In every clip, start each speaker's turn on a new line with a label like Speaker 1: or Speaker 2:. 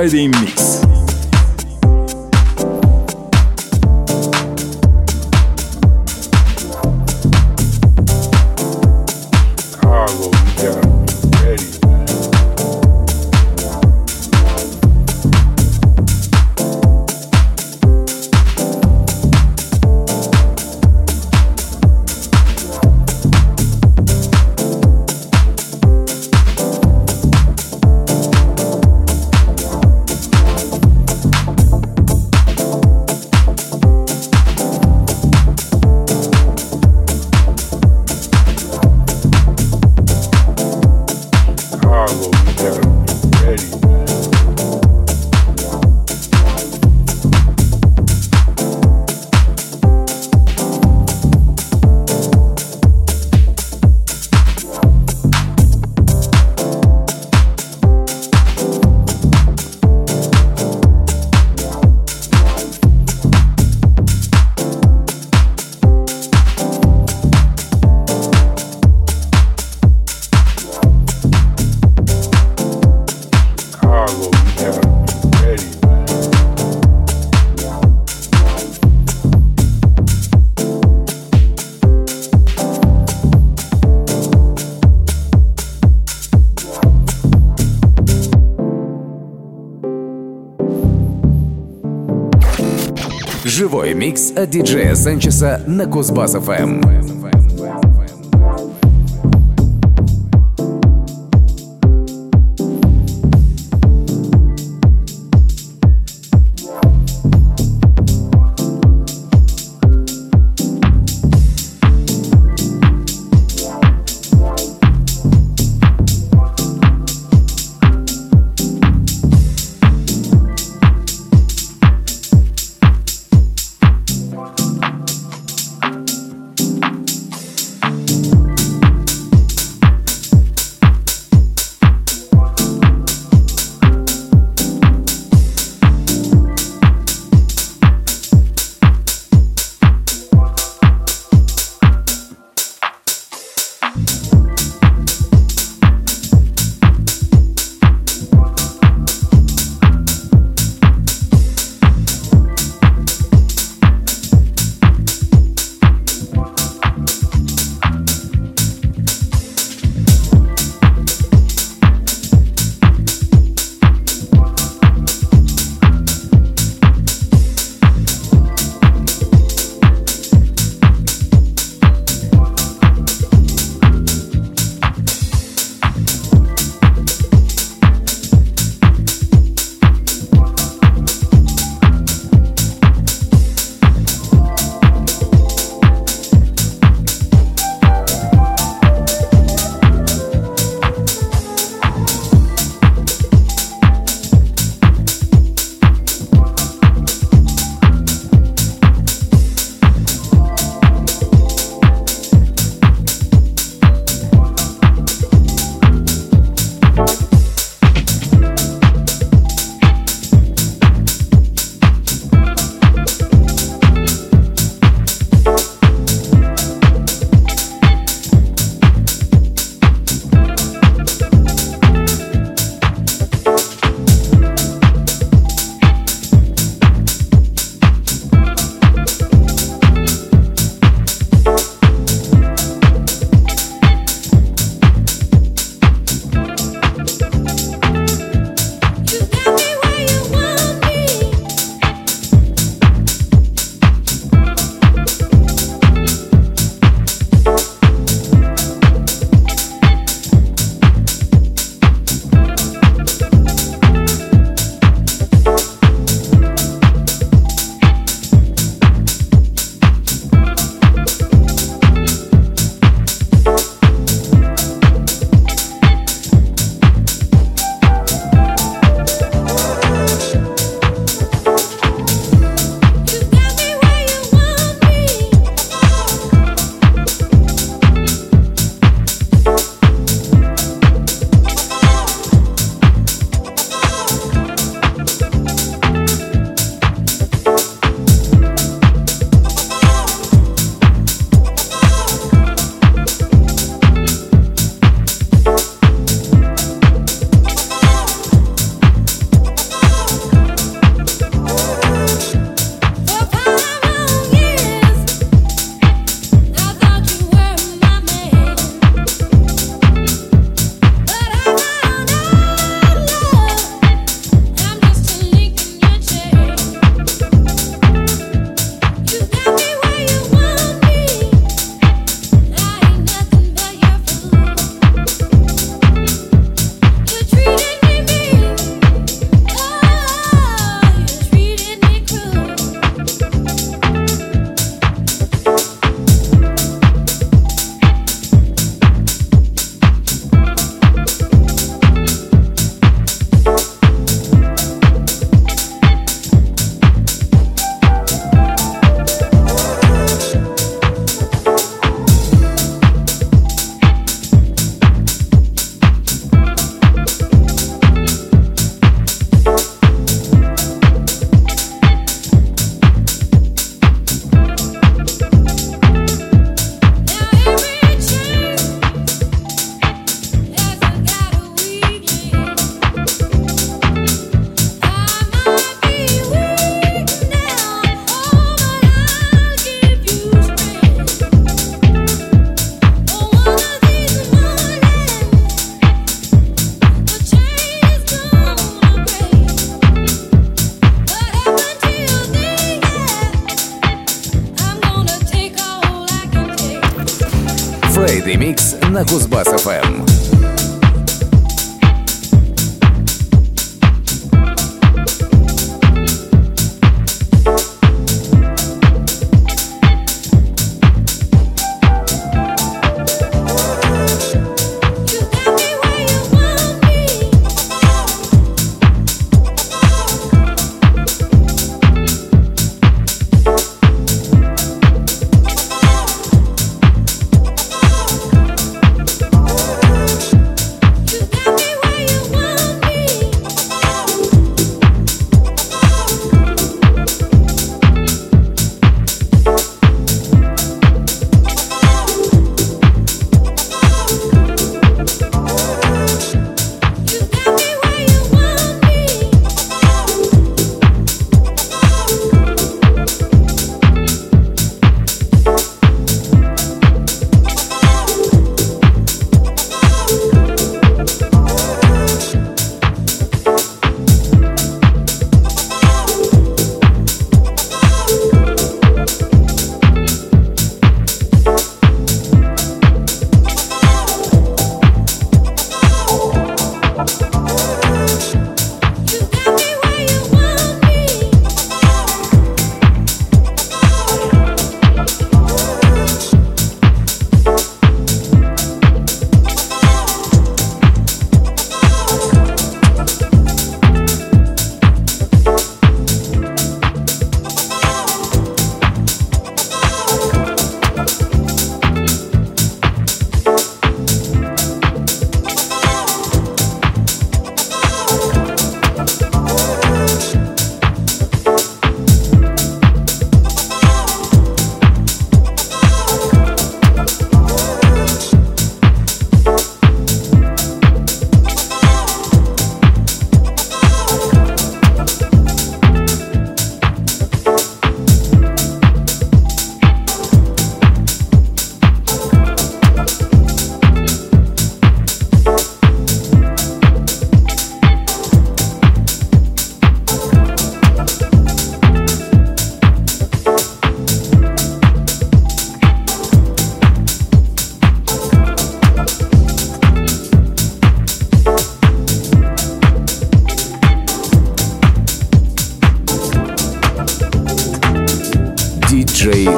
Speaker 1: Friday Mix. Микс от диджея Санчеса на Кузбасс-ФМ.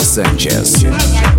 Speaker 1: Sanchez.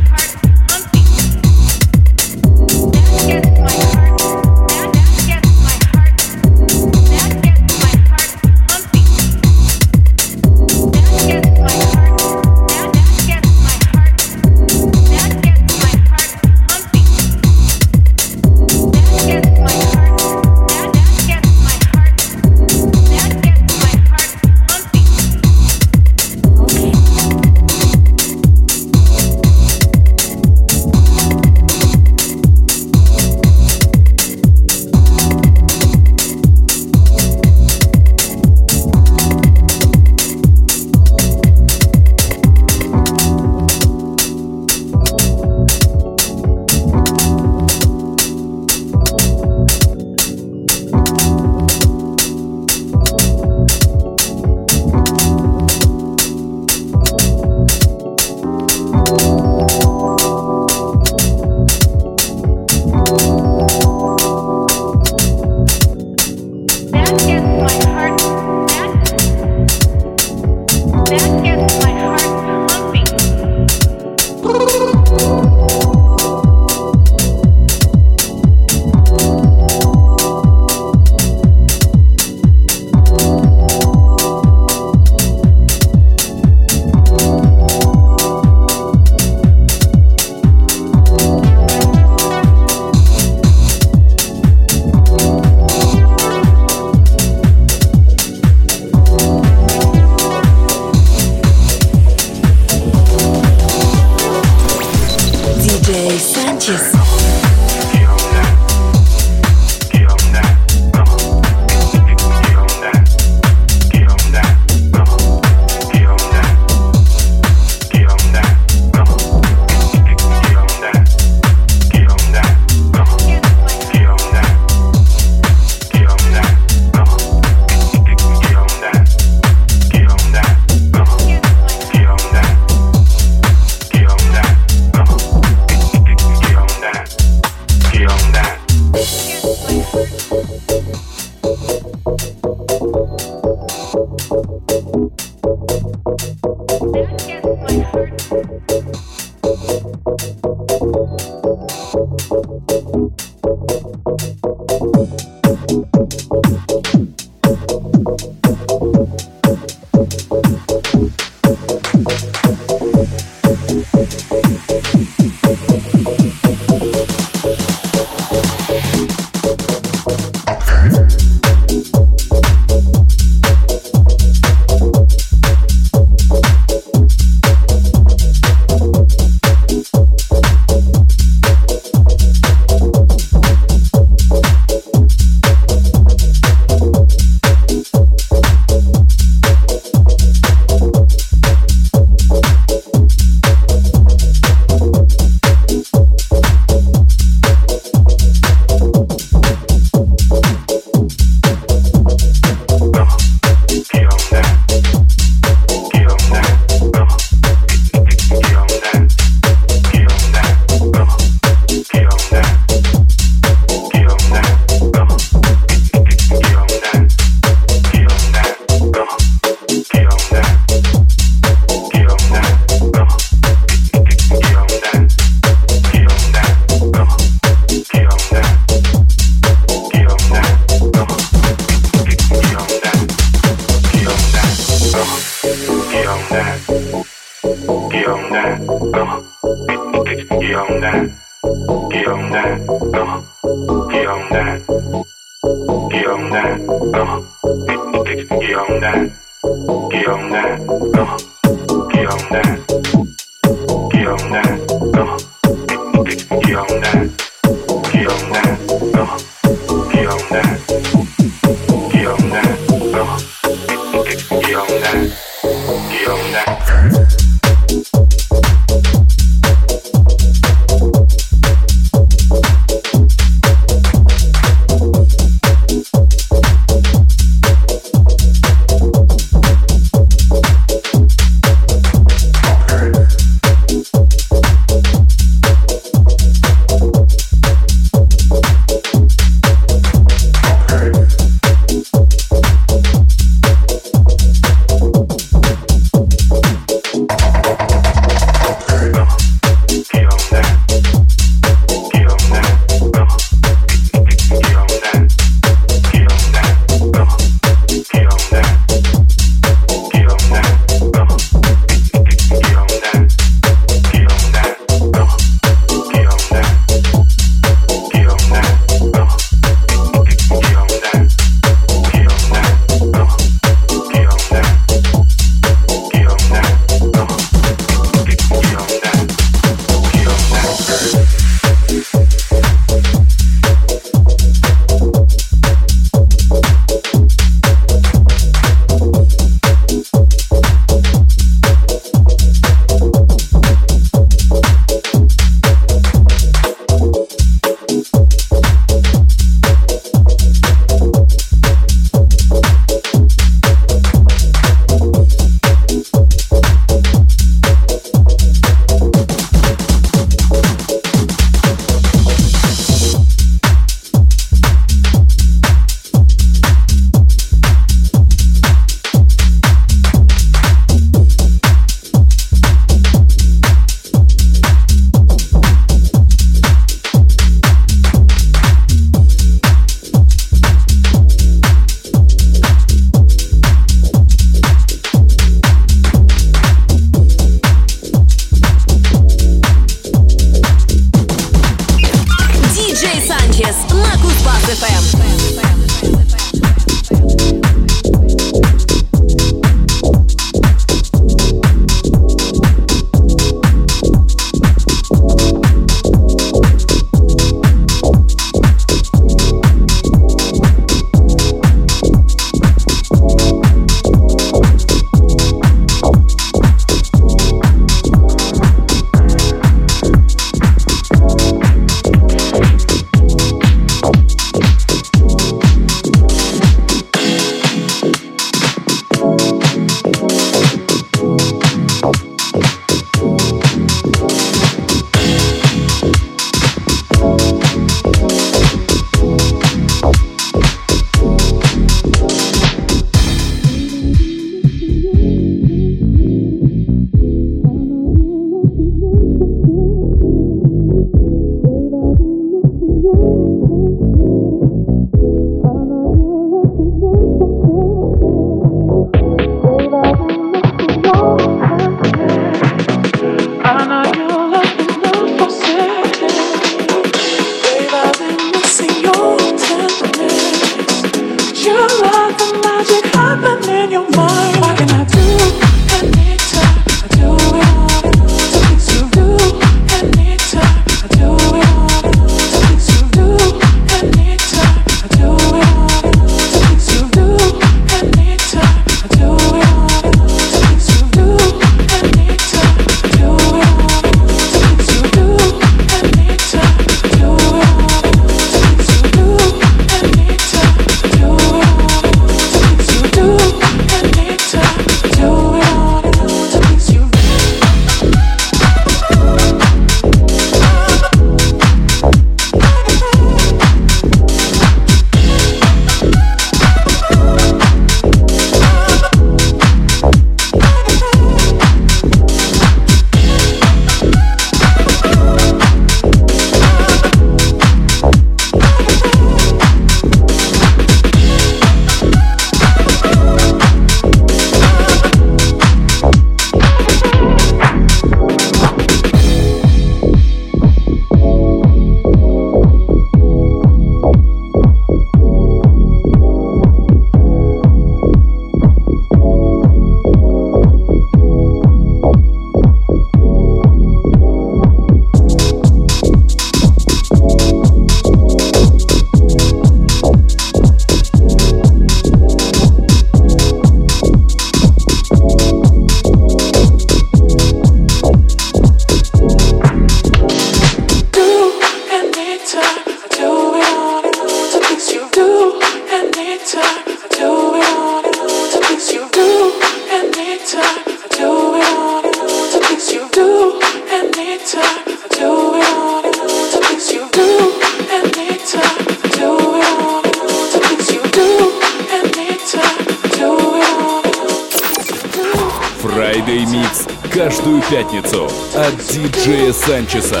Speaker 1: Диджея